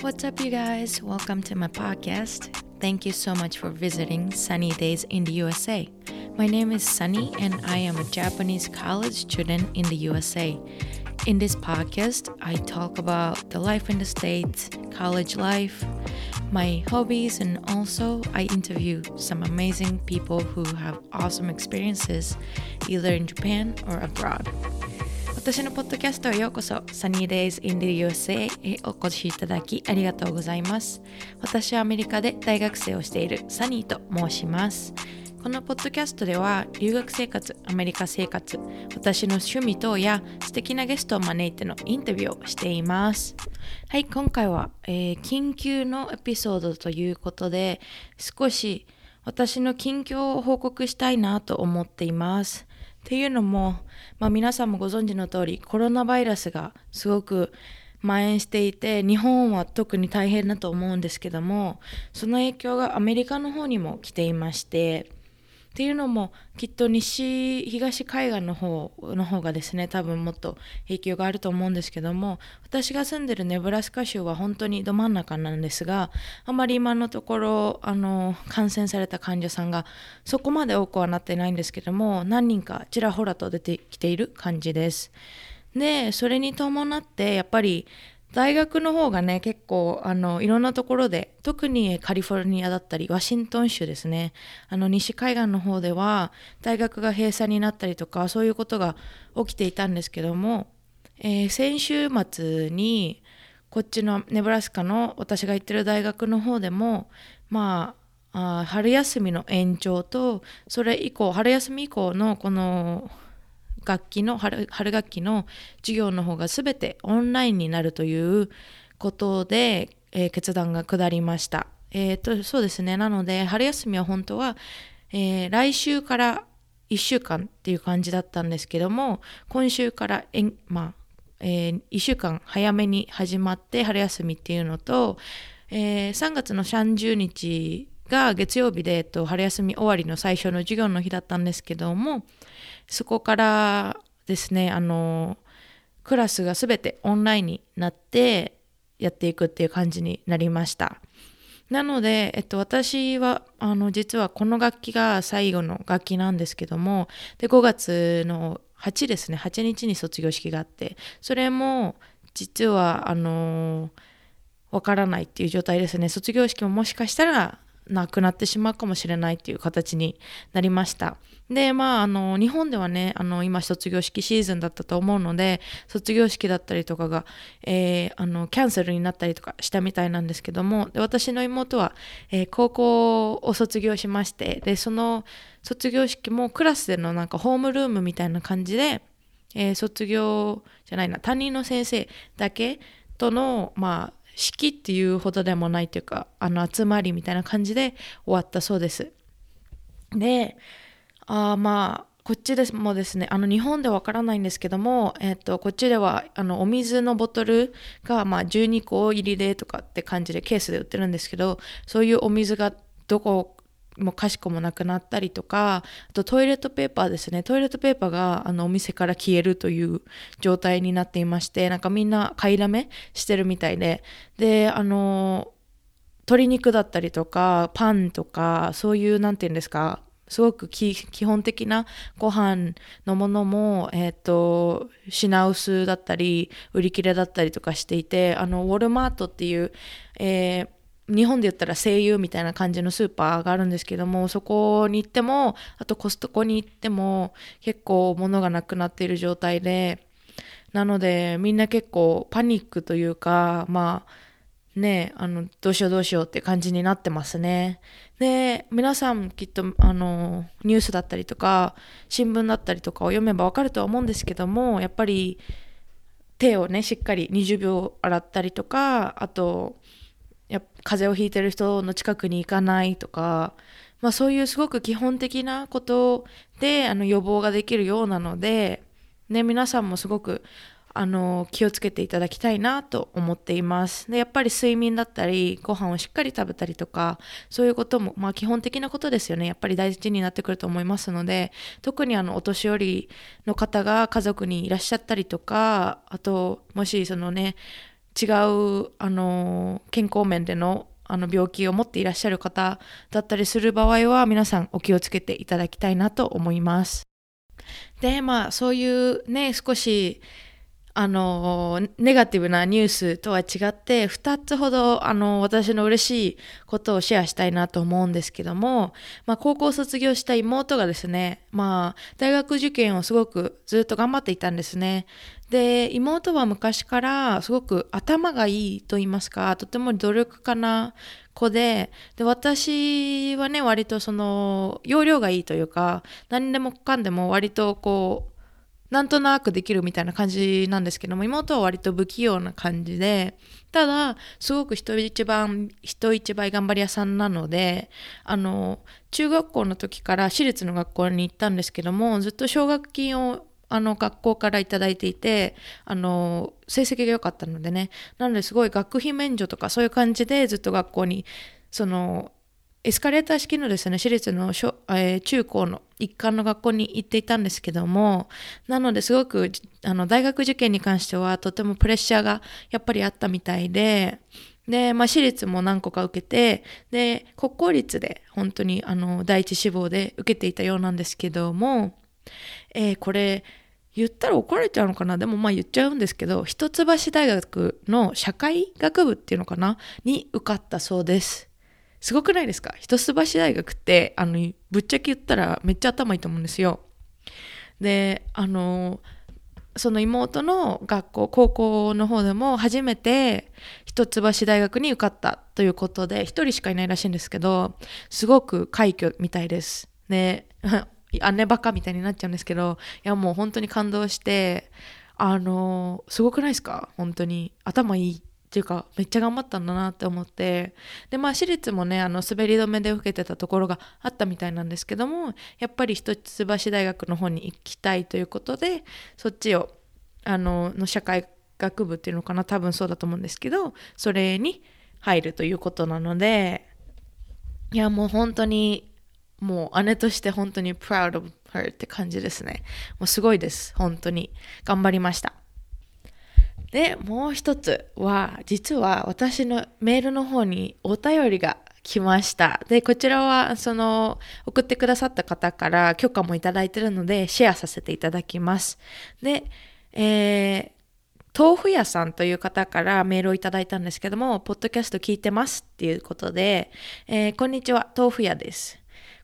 What's up, you guys? Welcome to my podcast. Thank you so much for visiting Sunny Days in the USA. My name is Sunny, and I am a Japanese college student in the USA. In this podcast, I talk about the life in the States, college life, my hobbies, and also I interview some amazing people who have awesome experiences either in Japan or abroad. 私のポッドキャストへようこそ Sunny Days in the USA へお越しいただきありがとうございます私はアメリカで大学生をしているサニーと申しますこのポッドキャストでは留学生活、アメリカ生活、私の趣味等や素敵なゲストを招いてのインタビューをしています。はい、今回は、えー、緊急のエピソードということで少し私の近況を報告したいなと思っています。っていうのも、まあ、皆さんもご存知の通りコロナウイルスがすごく蔓延していて日本は特に大変だと思うんですけどもその影響がアメリカの方にも来ていましてっていうのもきっと西東海岸の方の方がですね多分もっと影響があると思うんですけども私が住んでるネブラスカ州は本当にど真ん中なんですがあまり今のところあの感染された患者さんがそこまで多くはなってないんですけども何人かちらほらと出てきている感じです。でそれに伴ってやっぱり大学の方がね結構あのいろんなところで特にカリフォルニアだったりワシントン州ですね。あの西海岸の方では大学が閉鎖になったりとかそういうことが起きていたんですけども、えー、先週末にこっちのネブラスカの私が行ってる大学の方でもまああ春休みの延長とそれ以降春休み以降のこの楽器の春学期の授業の方が全てオンラインになるということで、えー、決断が下りました。えーと、そうですねなので春休みは本当は、えー、来週から1週間っていう感じだったんですけども今週からえ、まあえー、1週間早めに始まって春休みっていうのと、えー、3月の30日が月曜日で、えっと、春休み終わりの最初の授業の日だったんですけどもそこからですねあのクラスが全てオンラインになってやっていくっていう感じになりました。なので、えっと、私はあの実はこの楽器が最後の楽器なんですけどもで5月の8ですね8日に卒業式があってそれも実はあのわからないっていう状態ですね。卒業式ももしかしたらなくなってしまうかもしれないっていう形になりました。で、まあ、あの、日本ではね、あの、今卒業式シーズンだったと思うので、卒業式だったりとかが、えー、あの、キャンセルになったりとかしたみたいなんですけども、で私の妹は、えー、高校を卒業しまして、で、その卒業式もクラスでのなんかホームルームみたいな感じで、えー、卒業じゃないな、担任の先生だけとの、まあ、式っていうほどでもないというかあの集まりみたいな感じで終わったそうです。であまあこっちでもですねあの日本ではわからないんですけども、えっと、こっちではあのお水のボトルが、まあ、12個入りでとかって感じでケースで売ってるんですけどそういうお水がどこもかしこもなくなったりとかあとトイレットペーパーですね。トイレットペーパーがあのお店から消えるという状態になっていましてなんかみんな買いだめしてるみたいで。であの鶏肉だったりとかパンとかそういう何て言うんですかすごく基本的なご飯のものも、えっ、ー、と、品薄だったり、売り切れだったりとかしていて、あの、ウォルマートっていう、えー日本で言ったら声優みたいな感じのスーパーがあるんですけどもそこに行ってもあとコストコに行っても結構物がなくなっている状態でなのでみんな結構パニックというかまあねあのどうしようどうしようって感じになってますね。で皆さんきっとあのニュースだったりとか新聞だったりとかを読めばわかるとは思うんですけどもやっぱり手をねしっかり20秒洗ったりとかあとや風邪をひいてる人の近くに行かないとか、まあ、そういうすごく基本的なことであの予防ができるようなので、ね、皆さんもすごくあの気をつけていただきたいなと思っています。でやっぱり睡眠だったりご飯をしっかり食べたりとかそういうことも、まあ、基本的なことですよね。やっぱり大事になってくると思いますので特にあのお年寄りの方が家族にいらっしゃったりとかあともしそのね違うあの健康面でのあの病気を持っていらっしゃる方だったりする場合は皆さんお気をつけていただきたいなと思います。でまあそういうね少しあのネガティブなニュースとは違って2つほどあの私の嬉しいことをシェアしたいなと思うんですけども、まあ、高校卒業した妹がですね、まあ、大学受験をすごくずっと頑張っていたんですねで妹は昔からすごく頭がいいと言いますかとても努力家な子でで私はね割とその容量がいいというか何でもかんでも割とこうなんとなくできるみたいな感じなんですけども妹は割と不器用な感じでただすごく人一番人一倍頑張り屋さんなのであの中学校の時から私立の学校に行ったんですけどもずっと奨学金をあの学校から頂いていてあの成績が良かったのでね。なのですごい学費免除とかそういう感じでずっと学校にそのエスカレーター式のですね、私立の小、えー、中高の一貫の学校に行っていたんですけども、なのですごく、あの、大学受験に関してはとてもプレッシャーがやっぱりあったみたいで、で、まあ、私立も何個か受けて、で、国公立で本当に、あの、第一志望で受けていたようなんですけども、えー、これ、言ったら怒られちゃうのかな？でもまあ言っちゃうんですけど、一橋大学の社会学部っていうのかな？に受かったそうです。すごくないですか？一橋大学ってあのぶっちゃけ言ったらめっちゃ頭いいと思うんですよ。であのその妹の学校高校の方でも初めて一橋大学に受かったということで一人しかいないらしいんですけどすごく快挙みたいです。で姉バカみたいになっちゃうんですけどいやもう本当に感動してあのすごくないですか？本当に。頭いいっていうかめっちゃ頑張ったんだなって思って。でまあ私立もねあの滑り止めで受けてたところがあったみたいなんですけどもやっぱり一橋大学の方に行きたいということでそっちをあのの社会学部っていうのかな多分そうだと思うんですけどそれに入るということなのでいやもう本当にもう姉として本当に proud of her って感じですねもうすごいです本当に頑張りましたで、もう一つは、実は私のメールの方にお便りが来ました。で、こちらは、その、送ってくださった方から許可もいただいてるので、シェアさせていただきます。で、えー、豆腐屋さんという方からメールをいただいたんですけども、ポッドキャスト聞いてますっていうことで、えー、こんにちは、豆腐屋です。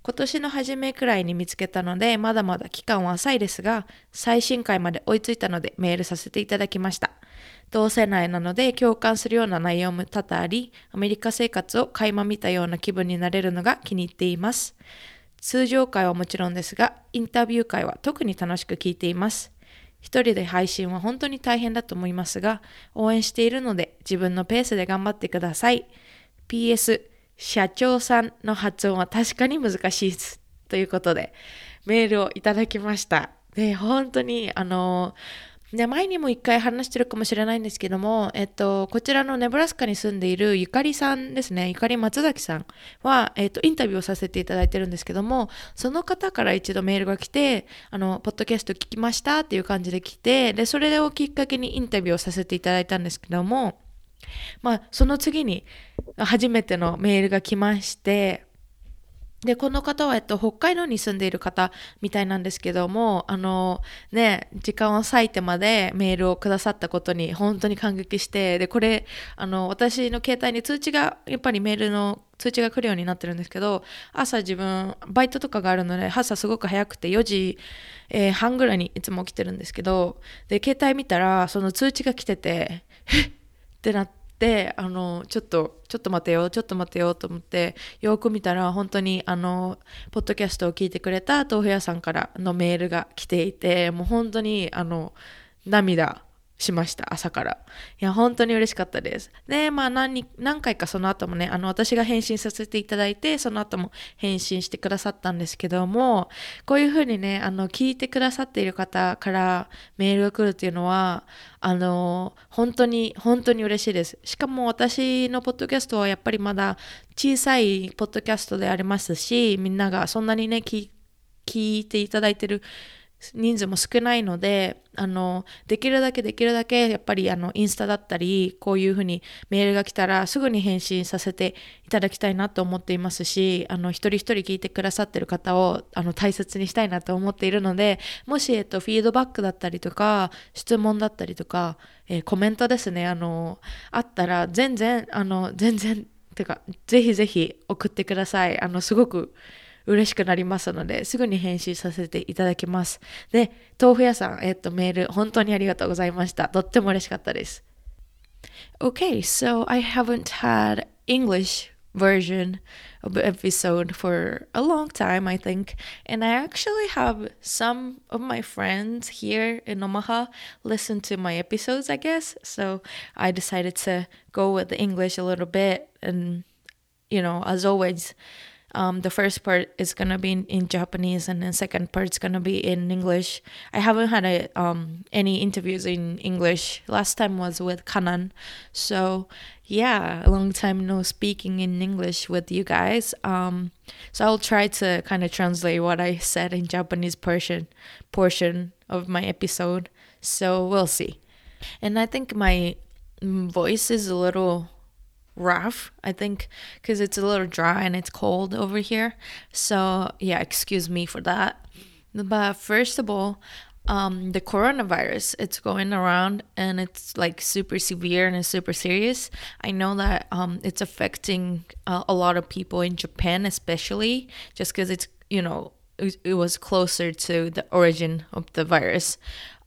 今年の初めくらいに見つけたので、まだまだ期間は浅いですが、最新回まで追いついたのでメールさせていただきました。同世代なので共感するような内容も多々あり、アメリカ生活を垣間見たような気分になれるのが気に入っています。通常回はもちろんですが、インタビュー会は特に楽しく聞いています。一人で配信は本当に大変だと思いますが、応援しているので自分のペースで頑張ってください。PS、社長さんの発音は確かに難しいです。ということで、メールをいただきました。で、本当に、あのーで前にも一回話してるかもしれないんですけども、えっと、こちらのネブラスカに住んでいるゆかりさんですね、ゆかり松崎さんは、えっと、インタビューをさせていただいてるんですけども、その方から一度メールが来て、あの、ポッドキャスト聞きましたっていう感じで来て、で、それをきっかけにインタビューをさせていただいたんですけども、まあ、その次に初めてのメールが来まして、で、この方は、えっと、北海道に住んでいる方みたいなんですけども、あの、ね、時間を割いてまでメールをくださったことに本当に感激して、で、これ、あの、私の携帯に通知が、やっぱりメールの通知が来るようになってるんですけど、朝自分、バイトとかがあるので、朝すごく早くて4時、えー、半ぐらいにいつも起きてるんですけど、で、携帯見たら、その通知が来てて、え ってなって、あのちょっとちょっと待てよちょっと待てよと思ってよく見たら本当にあのポッドキャストを聞いてくれた豆腐屋さんからのメールが来ていてもう本当にあの涙しました、朝から。いや、本当に嬉しかったです。で、まあ何、何回かその後もね、あの、私が返信させていただいて、その後も返信してくださったんですけども、こういうふうにね、あの、聞いてくださっている方からメールが来るっていうのは、あの、本当に、本当に嬉しいです。しかも私のポッドキャストはやっぱりまだ小さいポッドキャストでありますし、みんながそんなにね、聞いていただいてる人数も少ないので、あの、できるだけできるだけ、やっぱりあの、インスタだったり、こういうふうにメールが来たらすぐに返信させていただきたいなと思っていますし、あの、一人一人聞いてくださってる方を、あの、大切にしたいなと思っているので、もし、えっと、フィードバックだったりとか、質問だったりとか、えー、コメントですね、あの、あったら、全然、あの、全然、てか、ぜひぜひ送ってください。あの、すごく、嬉しくなりますので、すぐに返信させていただきます。で、豆腐屋さん、えっと、メール、本当にありがとうございました。とっても嬉しかったです。Okay, so I haven't had English version of the episode for a long time, I think. And I actually have some of my friends here in Omaha listen to my episodes, I guess. So I decided to go with the English a little bit. And, you know, as always, um, the first part is gonna be in, in Japanese, and the second part is gonna be in English. I haven't had a, um, any interviews in English. Last time was with Kanan, so yeah, a long time no speaking in English with you guys. Um, so I'll try to kind of translate what I said in Japanese portion portion of my episode. So we'll see. And I think my mm, voice is a little rough, I think, because it's a little dry and it's cold over here. So, yeah, excuse me for that. But first of all, um, the coronavirus, it's going around and it's like super severe and it's super serious. I know that um, it's affecting uh, a lot of people in Japan, especially just because it's, you know, it, it was closer to the origin of the virus.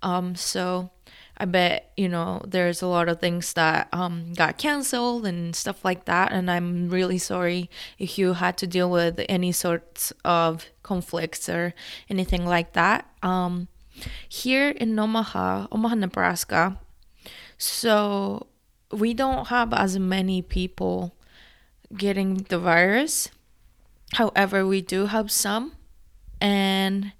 Um, so, I bet, you know, there's a lot of things that um, got canceled and stuff like that. And I'm really sorry if you had to deal with any sorts of conflicts or anything like that. Um, here in Omaha, Omaha, Nebraska, so we don't have as many people getting the virus. However, we do have some. And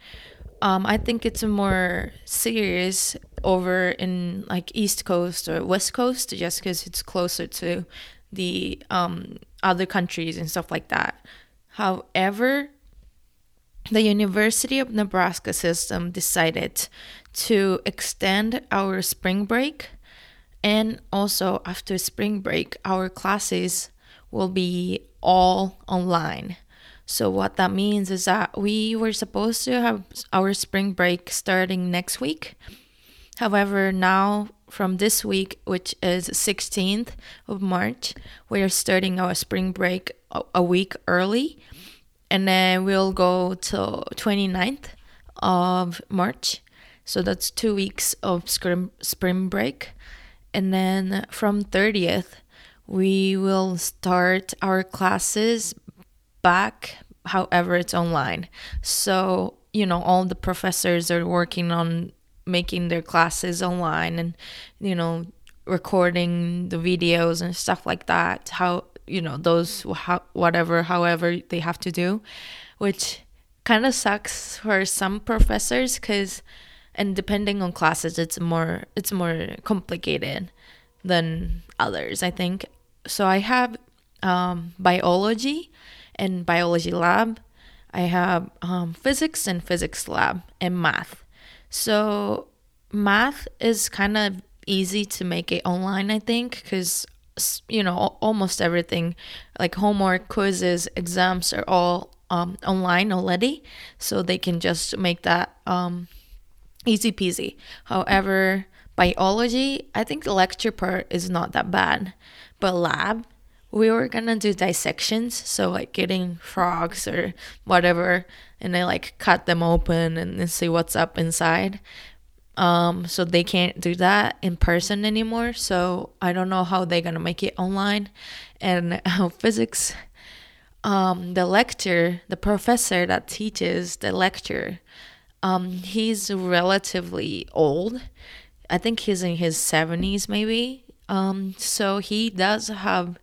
um, I think it's a more serious over in like East Coast or West Coast just because it's closer to the um, other countries and stuff like that. However, the University of Nebraska system decided to extend our spring break and also after spring break our classes will be all online so, what that means is that we were supposed to have our spring break starting next week. However, now from this week, which is 16th of March, we are starting our spring break a week early. And then we'll go till 29th of March. So that's two weeks of spring break. And then from 30th, we will start our classes back however it's online so you know all the professors are working on making their classes online and you know recording the videos and stuff like that how you know those how, whatever however they have to do which kind of sucks for some professors cuz and depending on classes it's more it's more complicated than others i think so i have um, biology and biology lab. I have um, physics and physics lab and math. So math is kind of easy to make it online, I think, because you know almost everything, like homework, quizzes, exams, are all um, online already, so they can just make that um, easy peasy. However, biology, I think the lecture part is not that bad, but lab we were gonna do dissections, so like getting frogs or whatever, and they like cut them open and see what's up inside. Um, so they can't do that in person anymore. So I don't know how they're gonna make it online. And uh, physics, um, the lecturer, the professor that teaches the lecture, um, he's relatively old. I think he's in his 70s, maybe. Um, so he does have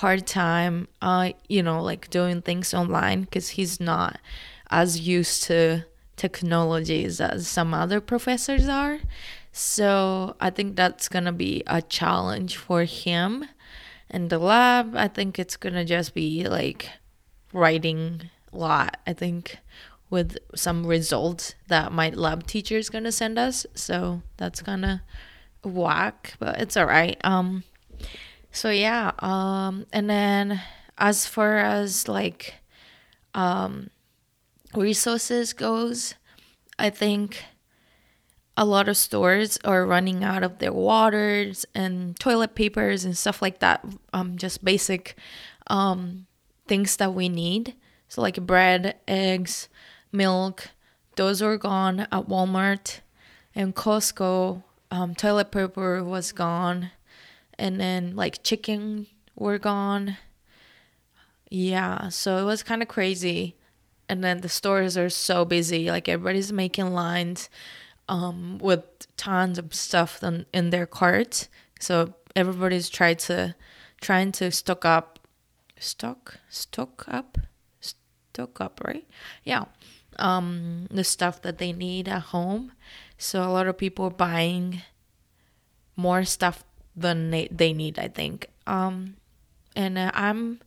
hard time uh you know like doing things online because he's not as used to technologies as some other professors are so i think that's gonna be a challenge for him In the lab i think it's gonna just be like writing a lot i think with some results that my lab teacher is gonna send us. So that's of whack, but it's all right. Um, so yeah. Um, and then as far as like um resources goes, I think a lot of stores are running out of their waters and toilet papers and stuff like that. Um, just basic um, things that we need. So like bread, eggs, milk, those are gone at Walmart and Costco. Um, toilet paper was gone, and then like chicken were gone. Yeah, so it was kind of crazy. And then the stores are so busy, like everybody's making lines um, with tons of stuff in, in their carts. So everybody's trying to trying to stock up, stock, stock up, stock up, right? Yeah, um, the stuff that they need at home. So a lot of people are buying more stuff than they, they need, I think. Um, and uh, I'm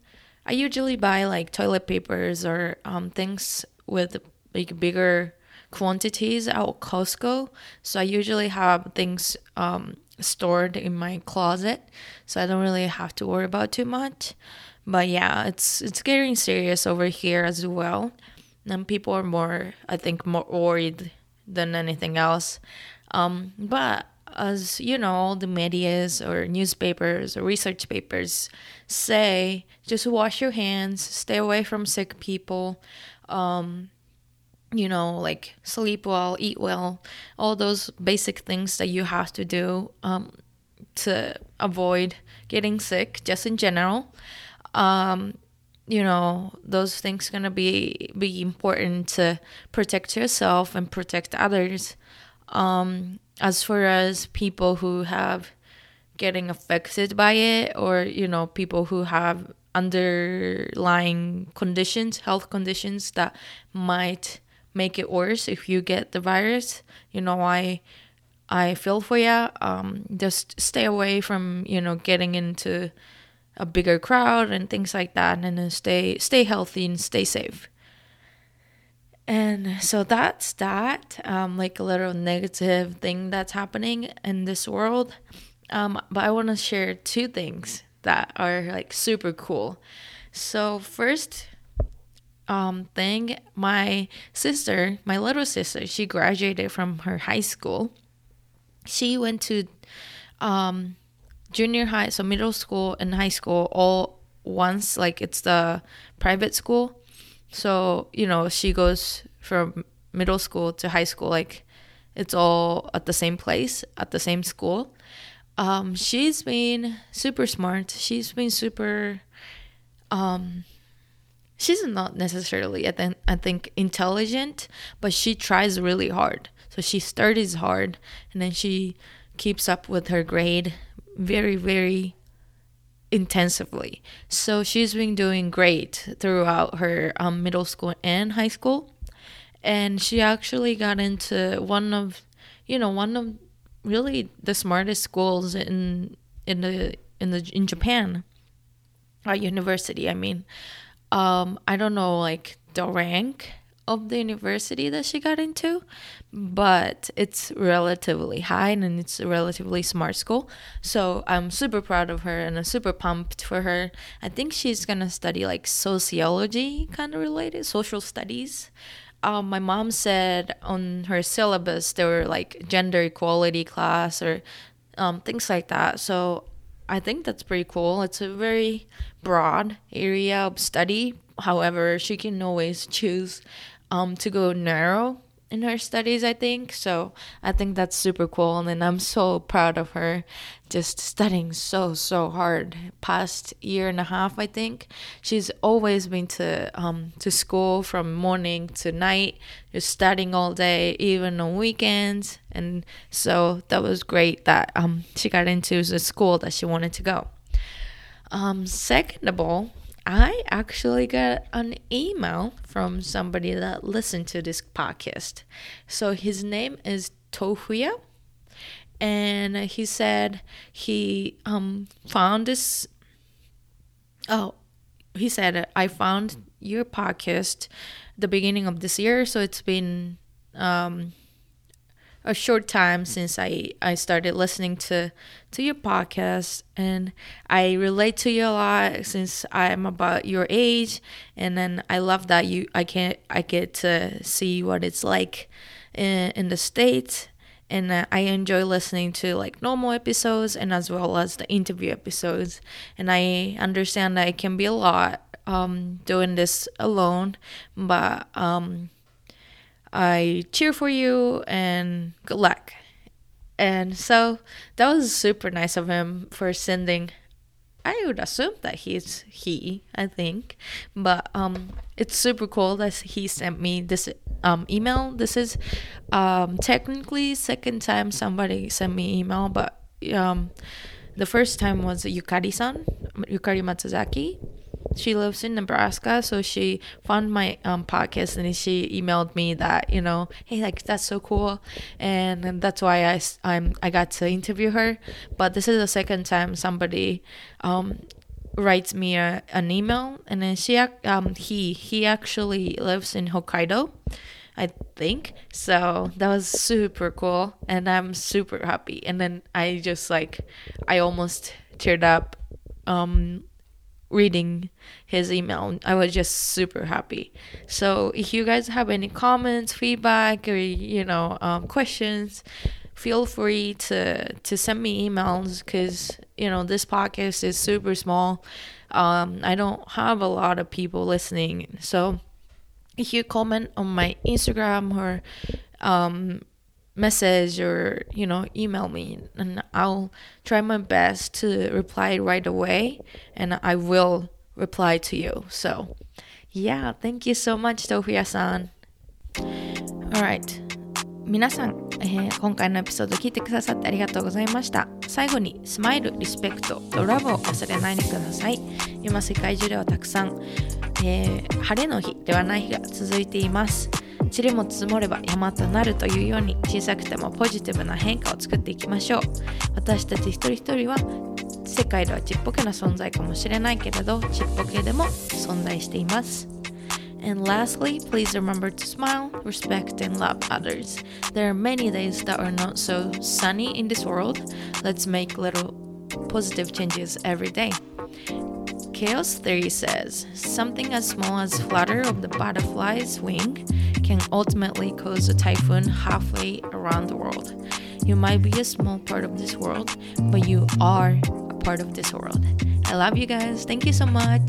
I usually buy like toilet papers or um, things with like bigger quantities at Costco. So I usually have things um, stored in my closet, so I don't really have to worry about too much. But yeah, it's it's getting serious over here as well, and people are more, I think, more worried than anything else. Um, but as you know, all the medias or newspapers or research papers say, just wash your hands, stay away from sick people. Um, you know, like sleep well, eat well, all those basic things that you have to do um, to avoid getting sick, just in general. Um, you know, those things gonna be be important to protect yourself and protect others. Um, as far as people who have getting affected by it, or you know, people who have underlying conditions, health conditions that might make it worse if you get the virus. You know, I I feel for you. Um, just stay away from you know getting into a bigger crowd and things like that, and stay stay healthy and stay safe. And so that's that, um, like a little negative thing that's happening in this world. Um, but I want to share two things that are like super cool. So first, um, thing, my sister, my little sister, she graduated from her high school. She went to um, junior high, so middle school and high school all once. Like it's the private school, so you know she goes from middle school to high school. Like it's all at the same place at the same school. Um, she's been super smart. She's been super um she's not necessarily I think I think intelligent, but she tries really hard. So she studies hard and then she keeps up with her grade very very intensively. So she's been doing great throughout her um, middle school and high school. And she actually got into one of, you know, one of really the smartest schools in in the in the in Japan, a university. I mean, um, I don't know like the rank of the university that she got into, but it's relatively high and it's a relatively smart school. So I'm super proud of her and I'm super pumped for her. I think she's gonna study like sociology, kind of related, social studies. Um, my mom said on her syllabus there were like gender equality class or um, things like that. So I think that's pretty cool. It's a very broad area of study. However, she can always choose um, to go narrow in her studies, I think. So I think that's super cool. And I'm so proud of her just studying so, so hard. Past year and a half, I think. She's always been to um to school from morning to night, just studying all day, even on weekends. And so that was great that um she got into the school that she wanted to go. Um second of all, I actually got an email from somebody that listened to this podcast. So his name is Tofuya. And he said he um, found this. Oh, he said, I found your podcast the beginning of this year, so it's been um, a short time since I, I started listening to to your podcast and I relate to you a lot since I'm about your age and then I love that you I can I get to see what it's like in, in the states and uh, I enjoy listening to like normal episodes and as well as the interview episodes and I understand that it can be a lot um, doing this alone but um, I cheer for you and good luck. And so that was super nice of him for sending. I would assume that he's he, I think, but um, it's super cool that he sent me this um email. This is um technically second time somebody sent me email, but um, the first time was Yukari-san, Yukari Matsuzaki, she lives in Nebraska, so she found my um, podcast and she emailed me that you know, hey, like that's so cool, and, and that's why I I'm I got to interview her. But this is the second time somebody um, writes me a, an email, and then she um he he actually lives in Hokkaido. I think so. That was super cool, and I'm super happy. And then I just like, I almost teared up um, reading his email. I was just super happy. So if you guys have any comments, feedback, or you know um, questions, feel free to to send me emails because you know this podcast is super small. Um, I don't have a lot of people listening, so if you comment on my Instagram or um, message or you know email me and i'll try my best to reply right away and i will reply to you so yeah thank you so much Tofuya-san alright 皆さん、えー、今回のエピソード聞いてくださってありがとうございました最後にスマイル、リスペクト、とラブを忘れないでください今世界中ではたくさん、えー、晴れの日ではない日が続いています塵も積もれば山となるというように小さくてもポジティブな変化を作っていきましょう私たち一人一人は世界ではちっぽけな存在かもしれないけれどちっぽけでも存在しています And lastly, please remember to smile, respect, and love others. There are many days that are not so sunny in this world. Let's make little positive changes every day. Chaos theory says something as small as flutter of the butterfly's wing can ultimately cause a typhoon halfway around the world. You might be a small part of this world, but you are a part of this world. I love you guys. Thank you so much.